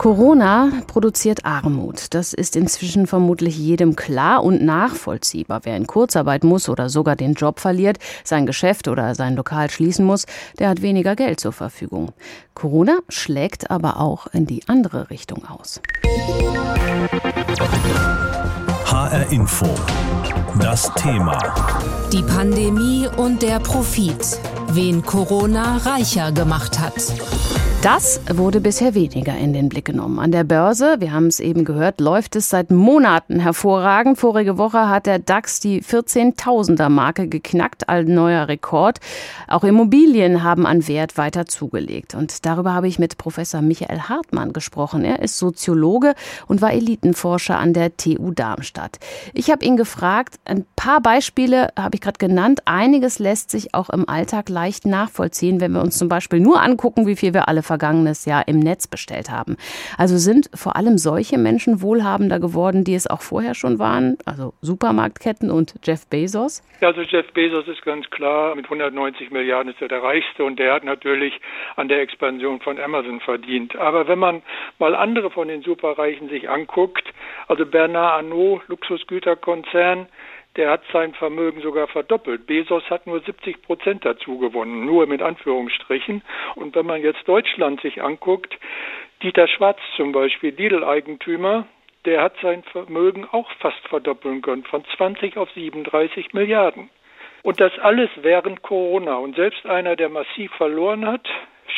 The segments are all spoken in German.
Corona produziert Armut. Das ist inzwischen vermutlich jedem klar und nachvollziehbar. Wer in Kurzarbeit muss oder sogar den Job verliert, sein Geschäft oder sein Lokal schließen muss, der hat weniger Geld zur Verfügung. Corona schlägt aber auch in die andere Richtung aus. HR Info. Das Thema. Die Pandemie und der Profit. Wen Corona reicher gemacht hat. Das wurde bisher weniger in den Blick genommen. An der Börse, wir haben es eben gehört, läuft es seit Monaten hervorragend. Vorige Woche hat der DAX die 14.000er Marke geknackt, ein neuer Rekord. Auch Immobilien haben an Wert weiter zugelegt. Und darüber habe ich mit Professor Michael Hartmann gesprochen. Er ist Soziologe und war Elitenforscher an der TU Darmstadt. Ich habe ihn gefragt, ein paar Beispiele habe ich gerade genannt. Einiges lässt sich auch im Alltag leicht nachvollziehen, wenn wir uns zum Beispiel nur angucken, wie viel wir alle vergangenes Jahr im Netz bestellt haben. Also sind vor allem solche Menschen wohlhabender geworden, die es auch vorher schon waren, also Supermarktketten und Jeff Bezos? Also Jeff Bezos ist ganz klar, mit 190 Milliarden ist er der reichste und der hat natürlich an der Expansion von Amazon verdient. Aber wenn man mal andere von den Superreichen sich anguckt, also Bernard Arnault, Luxusgüterkonzern, der hat sein Vermögen sogar verdoppelt. Bezos hat nur 70 Prozent dazu gewonnen, nur mit Anführungsstrichen. Und wenn man jetzt Deutschland sich anguckt, Dieter Schwarz zum Beispiel, Lidl-Eigentümer, der hat sein Vermögen auch fast verdoppeln können, von 20 auf 37 Milliarden. Und das alles während Corona. Und selbst einer, der massiv verloren hat,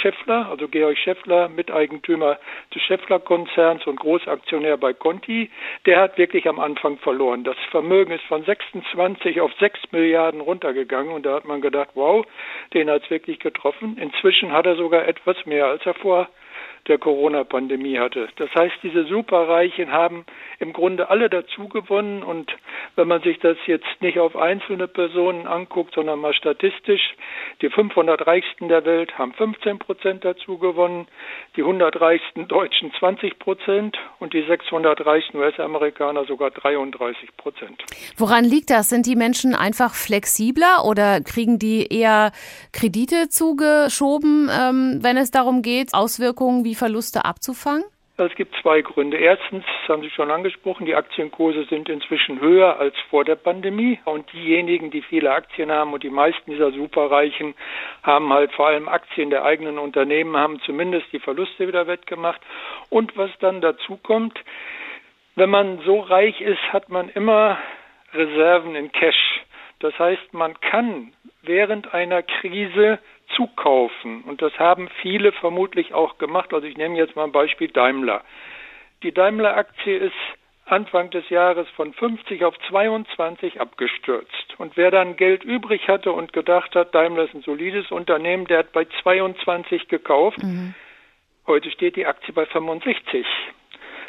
Scheffler, also Georg Scheffler, Miteigentümer des Scheffler-Konzerns und Großaktionär bei Conti, der hat wirklich am Anfang verloren. Das Vermögen ist von 26 auf 6 Milliarden runtergegangen und da hat man gedacht, wow, den hat es wirklich getroffen. Inzwischen hat er sogar etwas mehr, als er vor der Corona-Pandemie hatte. Das heißt, diese Superreichen haben im Grunde alle dazu gewonnen und wenn man sich das jetzt nicht auf einzelne Personen anguckt, sondern mal statistisch, die 500 Reichsten der Welt haben 15 Prozent dazu gewonnen, die 100 reichsten Deutschen 20 Prozent und die 600 reichsten US-Amerikaner sogar 33 Prozent. Woran liegt das? Sind die Menschen einfach flexibler oder kriegen die eher Kredite zugeschoben, ähm, wenn es darum geht, Auswirkungen wie Verluste abzufangen? Es gibt zwei Gründe. Erstens, das haben Sie schon angesprochen, die Aktienkurse sind inzwischen höher als vor der Pandemie. Und diejenigen, die viele Aktien haben und die meisten dieser Superreichen haben halt vor allem Aktien der eigenen Unternehmen, haben zumindest die Verluste wieder wettgemacht. Und was dann dazu kommt, wenn man so reich ist, hat man immer Reserven in Cash. Das heißt, man kann während einer Krise zukaufen. Und das haben viele vermutlich auch gemacht. Also ich nehme jetzt mal ein Beispiel Daimler. Die Daimler-Aktie ist Anfang des Jahres von 50 auf 22 abgestürzt. Und wer dann Geld übrig hatte und gedacht hat, Daimler ist ein solides Unternehmen, der hat bei 22 gekauft. Mhm. Heute steht die Aktie bei 65.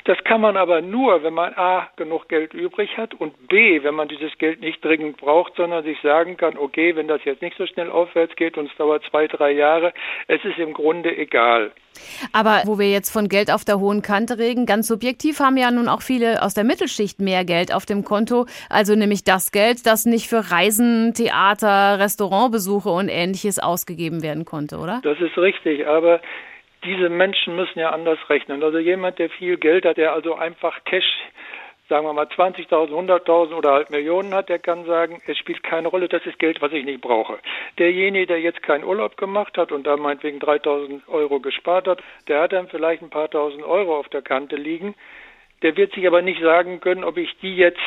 Das kann man aber nur, wenn man A genug Geld übrig hat und B, wenn man dieses Geld nicht dringend braucht, sondern sich sagen kann, okay, wenn das jetzt nicht so schnell aufwärts geht und es dauert zwei, drei Jahre, es ist im Grunde egal. Aber wo wir jetzt von Geld auf der hohen Kante reden, ganz subjektiv haben ja nun auch viele aus der Mittelschicht mehr Geld auf dem Konto, also nämlich das Geld, das nicht für Reisen, Theater, Restaurantbesuche und ähnliches ausgegeben werden konnte, oder? Das ist richtig, aber diese Menschen müssen ja anders rechnen. Also jemand, der viel Geld hat, der also einfach Cash, sagen wir mal 20.000, 100.000 oder halt Millionen hat, der kann sagen, es spielt keine Rolle, das ist Geld, was ich nicht brauche. Derjenige, der jetzt keinen Urlaub gemacht hat und da meinetwegen 3.000 Euro gespart hat, der hat dann vielleicht ein paar tausend Euro auf der Kante liegen. Der wird sich aber nicht sagen können, ob ich die jetzt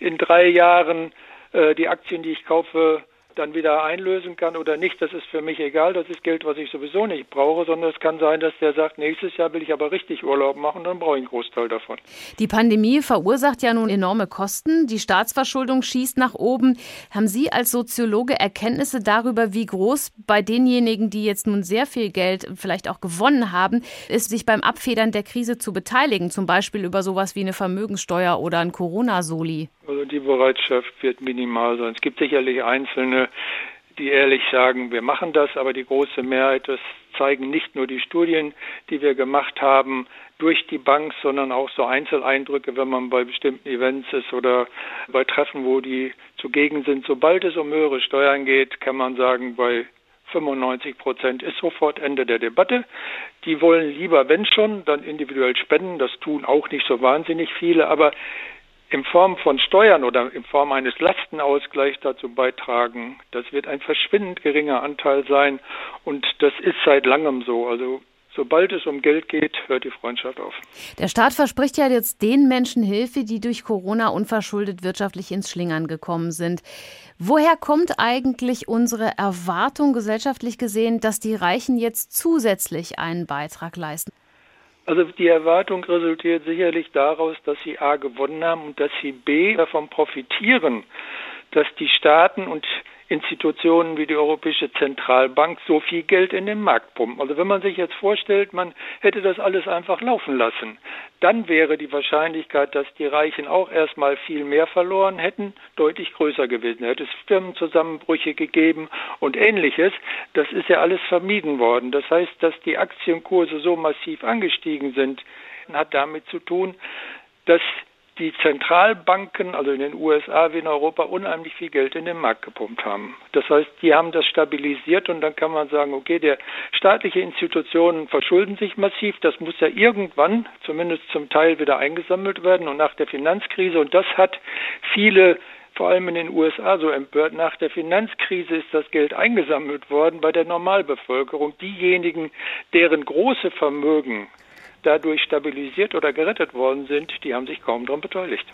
in drei Jahren äh, die Aktien, die ich kaufe, dann wieder einlösen kann oder nicht, das ist für mich egal. Das ist Geld, was ich sowieso nicht brauche, sondern es kann sein, dass der sagt, nächstes Jahr will ich aber richtig Urlaub machen, dann brauche ich einen Großteil davon. Die Pandemie verursacht ja nun enorme Kosten. Die Staatsverschuldung schießt nach oben. Haben Sie als Soziologe Erkenntnisse darüber, wie groß bei denjenigen, die jetzt nun sehr viel Geld vielleicht auch gewonnen haben, ist, sich beim Abfedern der Krise zu beteiligen, zum Beispiel über sowas wie eine Vermögenssteuer oder ein Corona-Soli? Also die Bereitschaft wird minimal sein. Es gibt sicherlich einzelne, die ehrlich sagen, wir machen das, aber die große Mehrheit, das zeigen nicht nur die Studien, die wir gemacht haben, durch die Bank, sondern auch so Einzeleindrücke, wenn man bei bestimmten Events ist oder bei Treffen, wo die zugegen sind. Sobald es um höhere Steuern geht, kann man sagen, bei 95 Prozent ist sofort Ende der Debatte. Die wollen lieber, wenn schon, dann individuell spenden. Das tun auch nicht so wahnsinnig viele, aber in Form von Steuern oder in Form eines Lastenausgleichs dazu beitragen. Das wird ein verschwindend geringer Anteil sein und das ist seit langem so. Also Sobald es um Geld geht, hört die Freundschaft auf. Der Staat verspricht ja jetzt den Menschen Hilfe, die durch Corona unverschuldet wirtschaftlich ins Schlingern gekommen sind. Woher kommt eigentlich unsere Erwartung gesellschaftlich gesehen, dass die Reichen jetzt zusätzlich einen Beitrag leisten? Also die Erwartung resultiert sicherlich daraus, dass sie A gewonnen haben und dass sie B davon profitieren, dass die Staaten und Institutionen wie die Europäische Zentralbank so viel Geld in den Markt pumpen. Also wenn man sich jetzt vorstellt, man hätte das alles einfach laufen lassen, dann wäre die Wahrscheinlichkeit, dass die Reichen auch erstmal viel mehr verloren hätten, deutlich größer gewesen. Hätte es Firmenzusammenbrüche gegeben und ähnliches. Das ist ja alles vermieden worden. Das heißt, dass die Aktienkurse so massiv angestiegen sind, hat damit zu tun, dass die Zentralbanken, also in den USA wie in Europa, unheimlich viel Geld in den Markt gepumpt haben. Das heißt, die haben das stabilisiert und dann kann man sagen, okay, der staatliche Institutionen verschulden sich massiv, das muss ja irgendwann, zumindest zum Teil, wieder eingesammelt werden und nach der Finanzkrise und das hat viele vor allem in den USA so empört. Nach der Finanzkrise ist das Geld eingesammelt worden bei der Normalbevölkerung. Diejenigen, deren große Vermögen dadurch stabilisiert oder gerettet worden sind, die haben sich kaum daran beteiligt.